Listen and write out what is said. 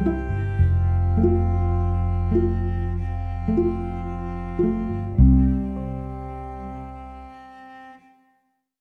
Música